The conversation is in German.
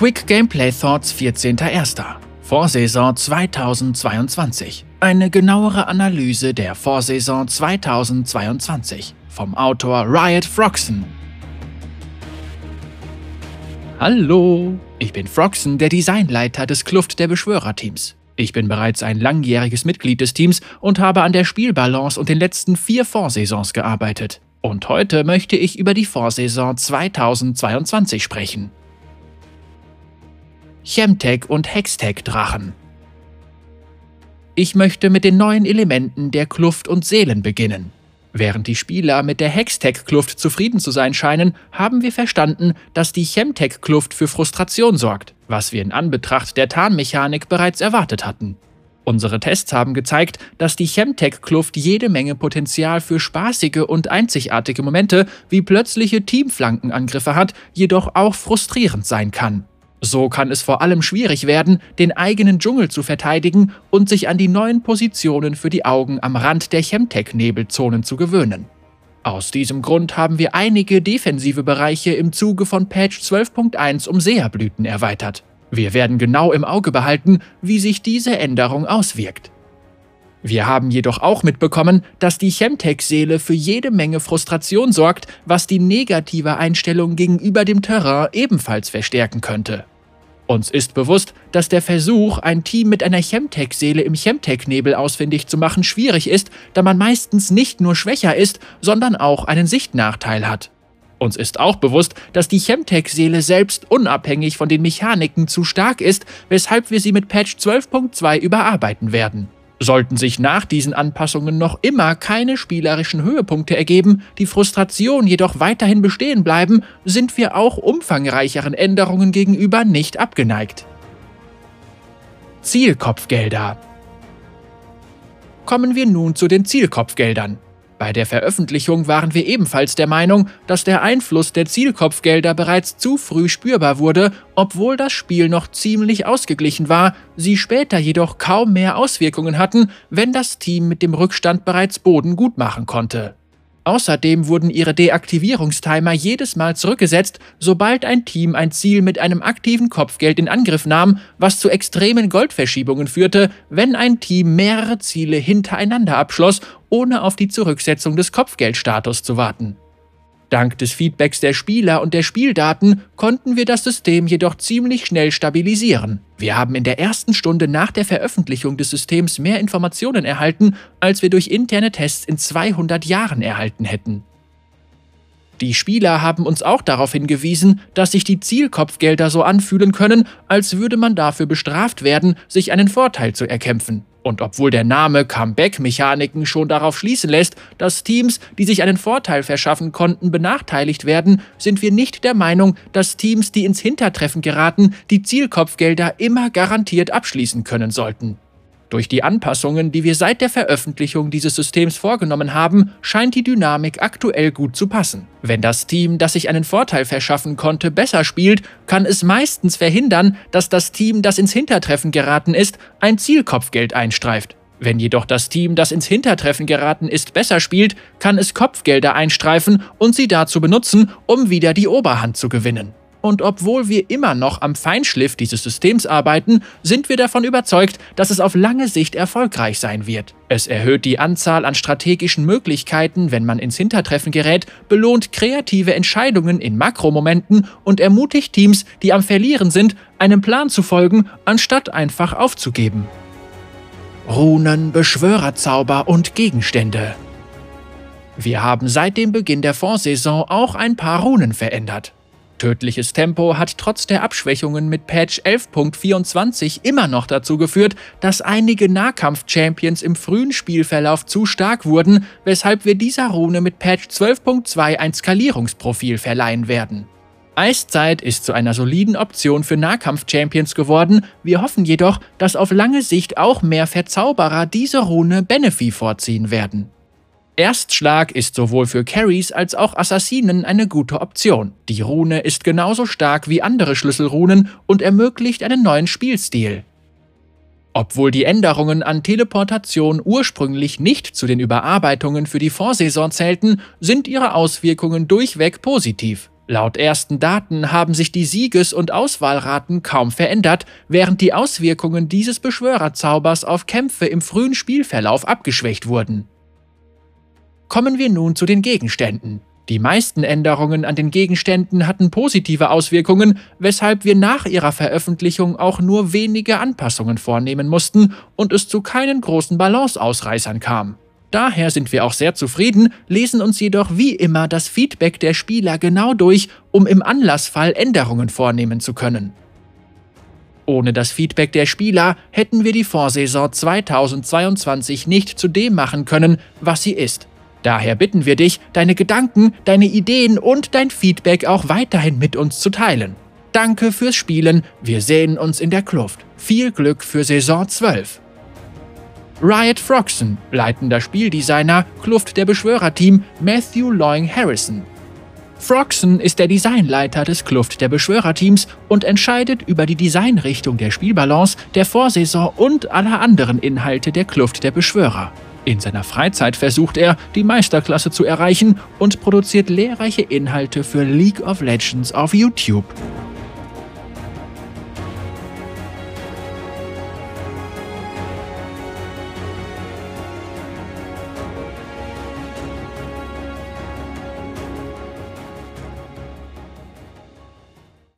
Quick Gameplay Thoughts 14.01. Vorsaison 2022. Eine genauere Analyse der Vorsaison 2022 vom Autor Riot Froxen. Hallo, ich bin Froxen, der Designleiter des Kluft der Beschwörerteams. Ich bin bereits ein langjähriges Mitglied des Teams und habe an der Spielbalance und den letzten vier Vorsaisons gearbeitet. Und heute möchte ich über die Vorsaison 2022 sprechen. Chemtech und Hextech-Drachen. Ich möchte mit den neuen Elementen der Kluft und Seelen beginnen. Während die Spieler mit der Hextech-Kluft zufrieden zu sein scheinen, haben wir verstanden, dass die Chemtech-Kluft für Frustration sorgt, was wir in Anbetracht der Tarnmechanik bereits erwartet hatten. Unsere Tests haben gezeigt, dass die Chemtech-Kluft jede Menge Potenzial für spaßige und einzigartige Momente wie plötzliche Teamflankenangriffe hat, jedoch auch frustrierend sein kann. So kann es vor allem schwierig werden, den eigenen Dschungel zu verteidigen und sich an die neuen Positionen für die Augen am Rand der Chemtech-Nebelzonen zu gewöhnen. Aus diesem Grund haben wir einige defensive Bereiche im Zuge von Patch 12.1 um Seherblüten erweitert. Wir werden genau im Auge behalten, wie sich diese Änderung auswirkt. Wir haben jedoch auch mitbekommen, dass die Chemtech-Seele für jede Menge Frustration sorgt, was die negative Einstellung gegenüber dem Terrain ebenfalls verstärken könnte. Uns ist bewusst, dass der Versuch, ein Team mit einer Chemtech-Seele im Chemtech-Nebel ausfindig zu machen, schwierig ist, da man meistens nicht nur schwächer ist, sondern auch einen Sichtnachteil hat. Uns ist auch bewusst, dass die Chemtech-Seele selbst unabhängig von den Mechaniken zu stark ist, weshalb wir sie mit Patch 12.2 überarbeiten werden. Sollten sich nach diesen Anpassungen noch immer keine spielerischen Höhepunkte ergeben, die Frustration jedoch weiterhin bestehen bleiben, sind wir auch umfangreicheren Änderungen gegenüber nicht abgeneigt. Zielkopfgelder Kommen wir nun zu den Zielkopfgeldern. Bei der Veröffentlichung waren wir ebenfalls der Meinung, dass der Einfluss der Zielkopfgelder bereits zu früh spürbar wurde, obwohl das Spiel noch ziemlich ausgeglichen war, sie später jedoch kaum mehr Auswirkungen hatten, wenn das Team mit dem Rückstand bereits Boden gut machen konnte. Außerdem wurden ihre Deaktivierungstimer jedes Mal zurückgesetzt, sobald ein Team ein Ziel mit einem aktiven Kopfgeld in Angriff nahm, was zu extremen Goldverschiebungen führte, wenn ein Team mehrere Ziele hintereinander abschloss, ohne auf die Zurücksetzung des Kopfgeldstatus zu warten. Dank des Feedbacks der Spieler und der Spieldaten konnten wir das System jedoch ziemlich schnell stabilisieren. Wir haben in der ersten Stunde nach der Veröffentlichung des Systems mehr Informationen erhalten, als wir durch interne Tests in 200 Jahren erhalten hätten. Die Spieler haben uns auch darauf hingewiesen, dass sich die Zielkopfgelder so anfühlen können, als würde man dafür bestraft werden, sich einen Vorteil zu erkämpfen. Und obwohl der Name Comeback-Mechaniken schon darauf schließen lässt, dass Teams, die sich einen Vorteil verschaffen konnten, benachteiligt werden, sind wir nicht der Meinung, dass Teams, die ins Hintertreffen geraten, die Zielkopfgelder immer garantiert abschließen können sollten. Durch die Anpassungen, die wir seit der Veröffentlichung dieses Systems vorgenommen haben, scheint die Dynamik aktuell gut zu passen. Wenn das Team, das sich einen Vorteil verschaffen konnte, besser spielt, kann es meistens verhindern, dass das Team, das ins Hintertreffen geraten ist, ein Zielkopfgeld einstreift. Wenn jedoch das Team, das ins Hintertreffen geraten ist, besser spielt, kann es Kopfgelder einstreifen und sie dazu benutzen, um wieder die Oberhand zu gewinnen. Und obwohl wir immer noch am Feinschliff dieses Systems arbeiten, sind wir davon überzeugt, dass es auf lange Sicht erfolgreich sein wird. Es erhöht die Anzahl an strategischen Möglichkeiten, wenn man ins Hintertreffen gerät, belohnt kreative Entscheidungen in Makromomenten und ermutigt Teams, die am Verlieren sind, einem Plan zu folgen, anstatt einfach aufzugeben. Runen, Beschwörerzauber und Gegenstände. Wir haben seit dem Beginn der Vorsaison auch ein paar Runen verändert. Tödliches Tempo hat trotz der Abschwächungen mit Patch 11.24 immer noch dazu geführt, dass einige Nahkampf-Champions im frühen Spielverlauf zu stark wurden, weshalb wir dieser Rune mit Patch 12.2 ein Skalierungsprofil verleihen werden. Eiszeit ist zu einer soliden Option für Nahkampf-Champions geworden, wir hoffen jedoch, dass auf lange Sicht auch mehr Verzauberer diese Rune Benefi vorziehen werden. Erstschlag ist sowohl für Carries als auch Assassinen eine gute Option. Die Rune ist genauso stark wie andere Schlüsselrunen und ermöglicht einen neuen Spielstil. Obwohl die Änderungen an Teleportation ursprünglich nicht zu den Überarbeitungen für die Vorsaison zählten, sind ihre Auswirkungen durchweg positiv. Laut ersten Daten haben sich die Sieges- und Auswahlraten kaum verändert, während die Auswirkungen dieses Beschwörerzaubers auf Kämpfe im frühen Spielverlauf abgeschwächt wurden. Kommen wir nun zu den Gegenständen. Die meisten Änderungen an den Gegenständen hatten positive Auswirkungen, weshalb wir nach ihrer Veröffentlichung auch nur wenige Anpassungen vornehmen mussten und es zu keinen großen Balanceausreißern kam. Daher sind wir auch sehr zufrieden, lesen uns jedoch wie immer das Feedback der Spieler genau durch, um im Anlassfall Änderungen vornehmen zu können. Ohne das Feedback der Spieler hätten wir die Vorsaison 2022 nicht zu dem machen können, was sie ist. Daher bitten wir dich, deine Gedanken, deine Ideen und dein Feedback auch weiterhin mit uns zu teilen. Danke fürs Spielen, wir sehen uns in der Kluft. Viel Glück für Saison 12. Riot Froxen, leitender Spieldesigner, Kluft der Beschwörerteam Matthew Loing Harrison. Froxen ist der Designleiter des Kluft der Beschwörerteams und entscheidet über die Designrichtung der Spielbalance, der Vorsaison und aller anderen Inhalte der Kluft der Beschwörer. In seiner Freizeit versucht er, die Meisterklasse zu erreichen und produziert lehrreiche Inhalte für League of Legends auf YouTube.